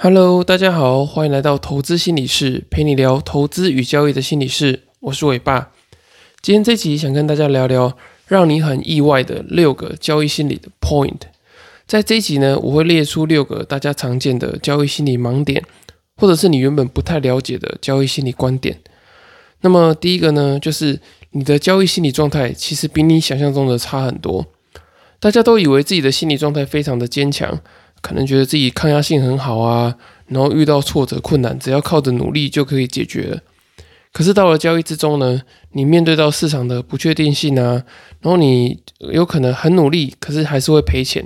Hello，大家好，欢迎来到投资心理室，陪你聊投资与交易的心理室。我是伟爸。今天这集想跟大家聊聊让你很意外的六个交易心理的 point。在这一集呢，我会列出六个大家常见的交易心理盲点，或者是你原本不太了解的交易心理观点。那么第一个呢，就是你的交易心理状态其实比你想象中的差很多。大家都以为自己的心理状态非常的坚强。可能觉得自己抗压性很好啊，然后遇到挫折困难，只要靠着努力就可以解决了。可是到了交易之中呢，你面对到市场的不确定性啊，然后你有可能很努力，可是还是会赔钱。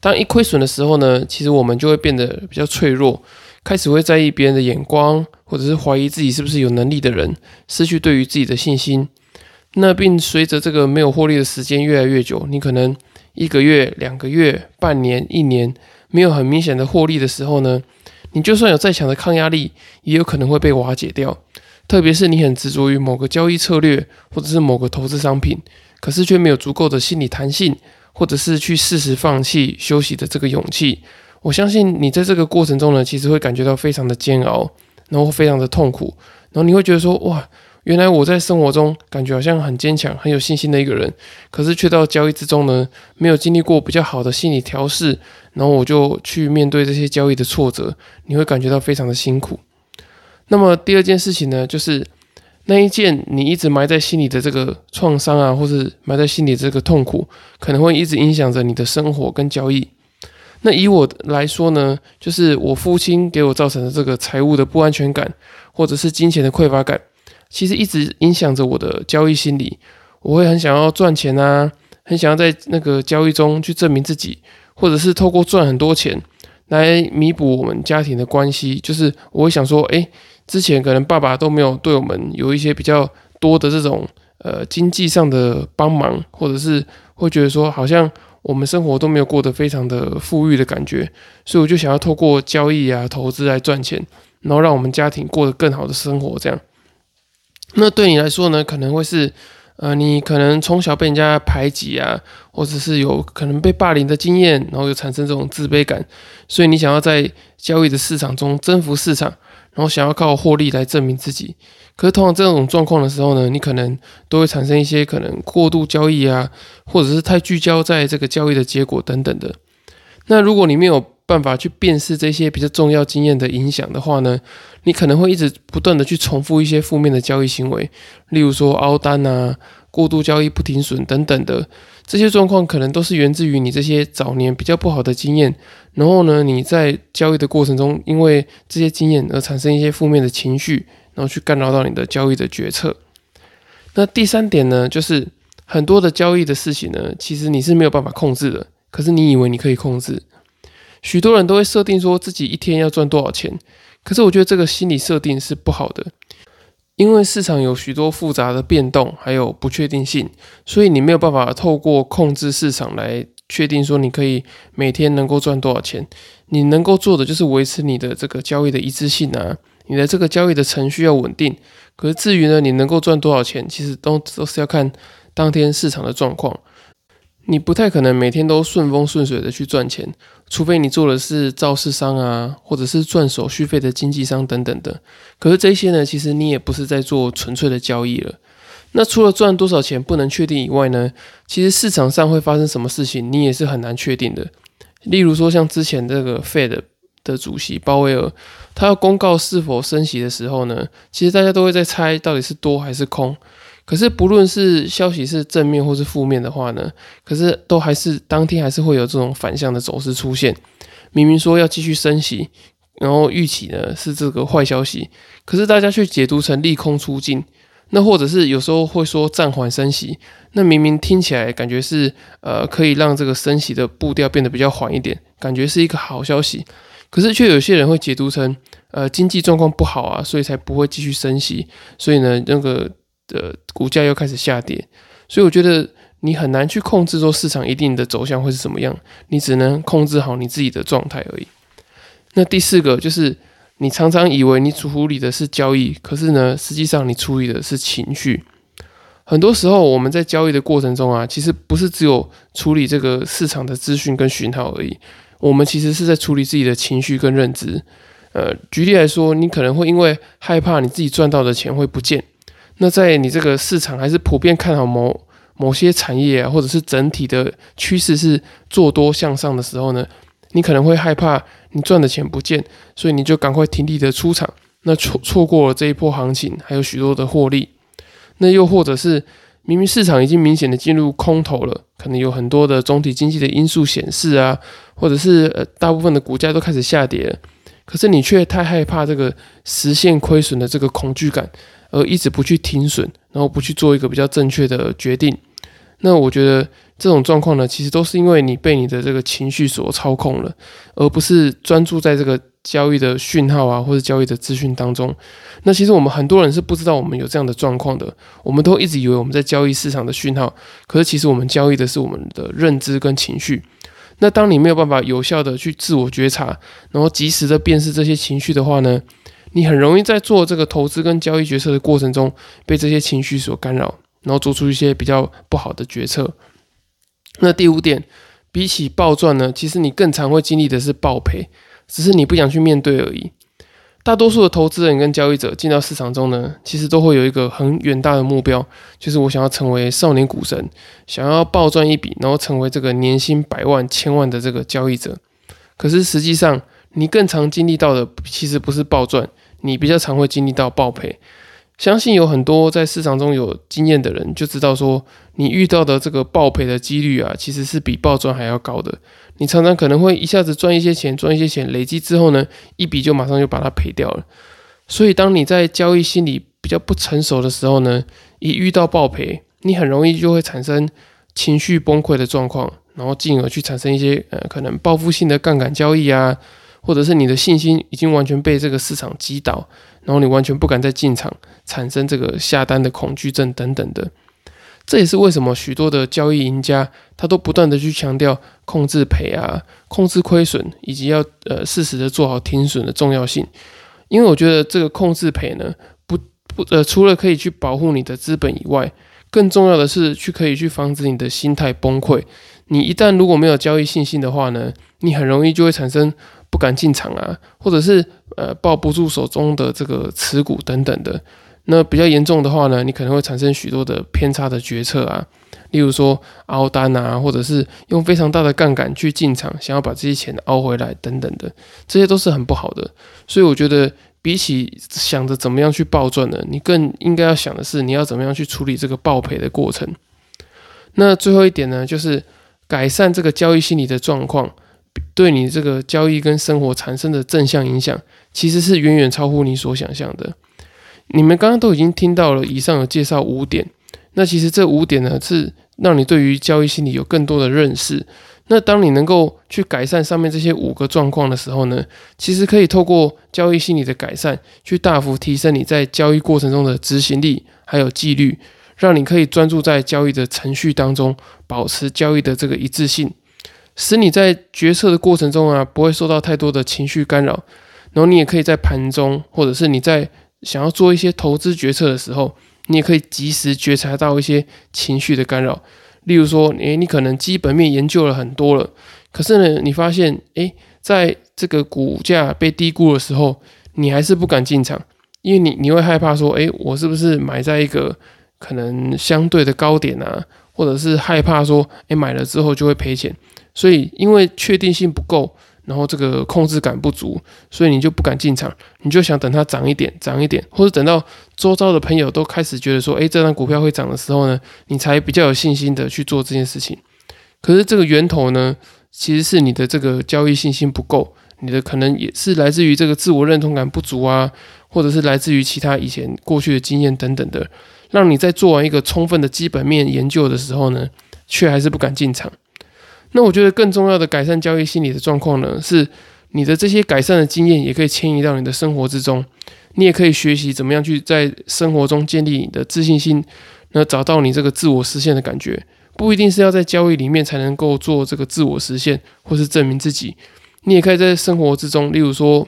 当一亏损的时候呢，其实我们就会变得比较脆弱，开始会在意别人的眼光，或者是怀疑自己是不是有能力的人，失去对于自己的信心。那并随着这个没有获利的时间越来越久，你可能一个月、两个月、半年、一年。没有很明显的获利的时候呢，你就算有再强的抗压力，也有可能会被瓦解掉。特别是你很执着于某个交易策略，或者是某个投资商品，可是却没有足够的心理弹性，或者是去适时放弃休息的这个勇气。我相信你在这个过程中呢，其实会感觉到非常的煎熬，然后非常的痛苦，然后你会觉得说，哇。原来我在生活中感觉好像很坚强、很有信心的一个人，可是却到交易之中呢，没有经历过比较好的心理调试，然后我就去面对这些交易的挫折，你会感觉到非常的辛苦。那么第二件事情呢，就是那一件你一直埋在心里的这个创伤啊，或者埋在心里这个痛苦，可能会一直影响着你的生活跟交易。那以我来说呢，就是我父亲给我造成的这个财务的不安全感，或者是金钱的匮乏感。其实一直影响着我的交易心理，我会很想要赚钱啊，很想要在那个交易中去证明自己，或者是透过赚很多钱来弥补我们家庭的关系。就是我会想说，哎，之前可能爸爸都没有对我们有一些比较多的这种呃经济上的帮忙，或者是会觉得说，好像我们生活都没有过得非常的富裕的感觉，所以我就想要透过交易啊、投资来赚钱，然后让我们家庭过得更好的生活，这样。那对你来说呢，可能会是，呃，你可能从小被人家排挤啊，或者是有可能被霸凌的经验，然后又产生这种自卑感，所以你想要在交易的市场中征服市场，然后想要靠获利来证明自己。可是通常这种状况的时候呢，你可能都会产生一些可能过度交易啊，或者是太聚焦在这个交易的结果等等的。那如果你没有办法去辨识这些比较重要经验的影响的话呢，你可能会一直不断的去重复一些负面的交易行为，例如说凹单啊、过度交易不停损等等的这些状况，可能都是源自于你这些早年比较不好的经验。然后呢，你在交易的过程中，因为这些经验而产生一些负面的情绪，然后去干扰到你的交易的决策。那第三点呢，就是很多的交易的事情呢，其实你是没有办法控制的，可是你以为你可以控制。许多人都会设定说自己一天要赚多少钱，可是我觉得这个心理设定是不好的，因为市场有许多复杂的变动，还有不确定性，所以你没有办法透过控制市场来确定说你可以每天能够赚多少钱。你能够做的就是维持你的这个交易的一致性啊，你的这个交易的程序要稳定。可是至于呢，你能够赚多少钱，其实都都是要看当天市场的状况。你不太可能每天都顺风顺水的去赚钱，除非你做的是造市商啊，或者是赚手续费的经纪商等等的。可是这些呢，其实你也不是在做纯粹的交易了。那除了赚多少钱不能确定以外呢，其实市场上会发生什么事情，你也是很难确定的。例如说，像之前这个 Fed 的主席鲍威尔，他要公告是否升息的时候呢，其实大家都会在猜到底是多还是空。可是不论是消息是正面或是负面的话呢，可是都还是当天还是会有这种反向的走势出现。明明说要继续升息，然后预期呢是这个坏消息，可是大家却解读成利空出尽。那或者是有时候会说暂缓升息，那明明听起来感觉是呃可以让这个升息的步调变得比较缓一点，感觉是一个好消息，可是却有些人会解读成呃经济状况不好啊，所以才不会继续升息。所以呢那个。的股价又开始下跌，所以我觉得你很难去控制说市场一定的走向会是怎么样，你只能控制好你自己的状态而已。那第四个就是你常常以为你处理的是交易，可是呢，实际上你处理的是情绪。很多时候我们在交易的过程中啊，其实不是只有处理这个市场的资讯跟讯号而已，我们其实是在处理自己的情绪跟认知。呃，举例来说，你可能会因为害怕你自己赚到的钱会不见，那在你这个市场还是普遍看好某某些产业啊，或者是整体的趋势是做多向上的时候呢，你可能会害怕你赚的钱不见，所以你就赶快停利的出场，那错错过了这一波行情，还有许多的获利。那又或者是明明市场已经明显的进入空头了，可能有很多的总体经济的因素显示啊，或者是呃大部分的股价都开始下跌。可是你却太害怕这个实现亏损的这个恐惧感，而一直不去停损，然后不去做一个比较正确的决定。那我觉得这种状况呢，其实都是因为你被你的这个情绪所操控了，而不是专注在这个交易的讯号啊，或者交易的资讯当中。那其实我们很多人是不知道我们有这样的状况的，我们都一直以为我们在交易市场的讯号，可是其实我们交易的是我们的认知跟情绪。那当你没有办法有效的去自我觉察，然后及时的辨识这些情绪的话呢，你很容易在做这个投资跟交易决策的过程中被这些情绪所干扰，然后做出一些比较不好的决策。那第五点，比起暴赚呢，其实你更常会经历的是暴赔，只是你不想去面对而已。大多数的投资人跟交易者进到市场中呢，其实都会有一个很远大的目标，就是我想要成为少年股神，想要暴赚一笔，然后成为这个年薪百万、千万的这个交易者。可是实际上，你更常经历到的其实不是暴赚，你比较常会经历到暴赔。相信有很多在市场中有经验的人就知道，说你遇到的这个爆赔的几率啊，其实是比暴赚还要高的。你常常可能会一下子赚一些钱，赚一些钱，累积之后呢，一笔就马上就把它赔掉了。所以，当你在交易心理比较不成熟的时候呢，一遇到爆赔，你很容易就会产生情绪崩溃的状况，然后进而去产生一些呃可能报复性的杠杆交易啊。或者是你的信心已经完全被这个市场击倒，然后你完全不敢再进场，产生这个下单的恐惧症等等的。这也是为什么许多的交易赢家他都不断的去强调控制赔啊、控制亏损，以及要呃适时的做好停损的重要性。因为我觉得这个控制赔呢，不不呃，除了可以去保护你的资本以外，更重要的是去可以去防止你的心态崩溃。你一旦如果没有交易信心的话呢，你很容易就会产生。不敢进场啊，或者是呃抱不住手中的这个持股等等的，那比较严重的话呢，你可能会产生许多的偏差的决策啊，例如说凹单啊，或者是用非常大的杠杆去进场，想要把这些钱凹回来等等的，这些都是很不好的。所以我觉得，比起想着怎么样去暴赚呢，你更应该要想的是，你要怎么样去处理这个暴赔的过程。那最后一点呢，就是改善这个交易心理的状况。对你这个交易跟生活产生的正向影响，其实是远远超乎你所想象的。你们刚刚都已经听到了，以上有介绍五点。那其实这五点呢，是让你对于交易心理有更多的认识。那当你能够去改善上面这些五个状况的时候呢，其实可以透过交易心理的改善，去大幅提升你在交易过程中的执行力还有纪律，让你可以专注在交易的程序当中，保持交易的这个一致性。使你在决策的过程中啊，不会受到太多的情绪干扰，然后你也可以在盘中，或者是你在想要做一些投资决策的时候，你也可以及时觉察到一些情绪的干扰。例如说，诶，你可能基本面研究了很多了，可是呢，你发现，诶，在这个股价被低估的时候，你还是不敢进场，因为你你会害怕说，诶，我是不是买在一个可能相对的高点啊？或者是害怕说，诶，买了之后就会赔钱。所以，因为确定性不够，然后这个控制感不足，所以你就不敢进场，你就想等它涨一点，涨一点，或者等到周遭的朋友都开始觉得说，诶，这张股票会涨的时候呢，你才比较有信心的去做这件事情。可是这个源头呢，其实是你的这个交易信心不够，你的可能也是来自于这个自我认同感不足啊，或者是来自于其他以前过去的经验等等的，让你在做完一个充分的基本面研究的时候呢，却还是不敢进场。那我觉得更重要的改善交易心理的状况呢，是你的这些改善的经验也可以迁移到你的生活之中，你也可以学习怎么样去在生活中建立你的自信心，那找到你这个自我实现的感觉，不一定是要在交易里面才能够做这个自我实现或是证明自己，你也可以在生活之中，例如说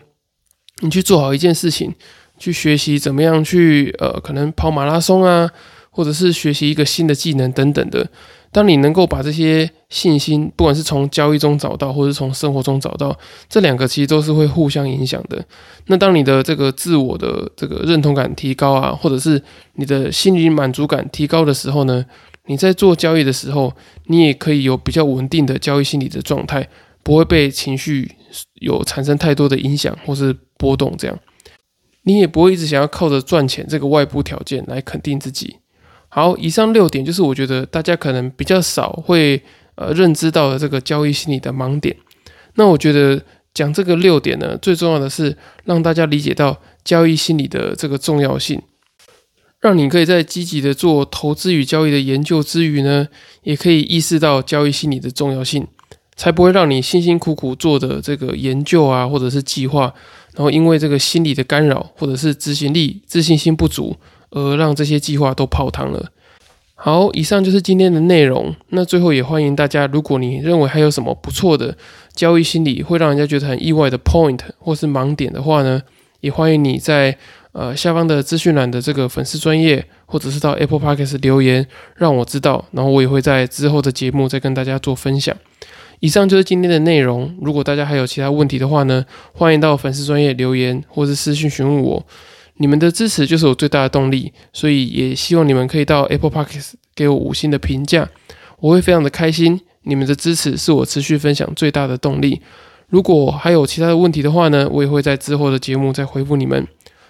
你去做好一件事情，去学习怎么样去呃可能跑马拉松啊，或者是学习一个新的技能等等的。当你能够把这些信心，不管是从交易中找到，或者是从生活中找到，这两个其实都是会互相影响的。那当你的这个自我的这个认同感提高啊，或者是你的心理满足感提高的时候呢，你在做交易的时候，你也可以有比较稳定的交易心理的状态，不会被情绪有产生太多的影响或是波动。这样，你也不会一直想要靠着赚钱这个外部条件来肯定自己。好，以上六点就是我觉得大家可能比较少会呃认知到的这个交易心理的盲点。那我觉得讲这个六点呢，最重要的是让大家理解到交易心理的这个重要性，让你可以在积极的做投资与交易的研究之余呢，也可以意识到交易心理的重要性，才不会让你辛辛苦苦做的这个研究啊，或者是计划，然后因为这个心理的干扰，或者是执行力、自信心不足。而让这些计划都泡汤了。好，以上就是今天的内容。那最后也欢迎大家，如果你认为还有什么不错的交易心理，会让人家觉得很意外的 point 或是盲点的话呢，也欢迎你在呃下方的资讯栏的这个粉丝专业，或者是到 Apple Podcast 留言，让我知道。然后我也会在之后的节目再跟大家做分享。以上就是今天的内容。如果大家还有其他问题的话呢，欢迎到粉丝专业留言，或是私信询问我。你们的支持就是我最大的动力，所以也希望你们可以到 Apple Podcast 给我五星的评价，我会非常的开心。你们的支持是我持续分享最大的动力。如果还有其他的问题的话呢，我也会在之后的节目再回复你们。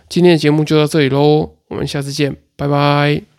今天的节目就到这里喽，我们下次见，拜拜。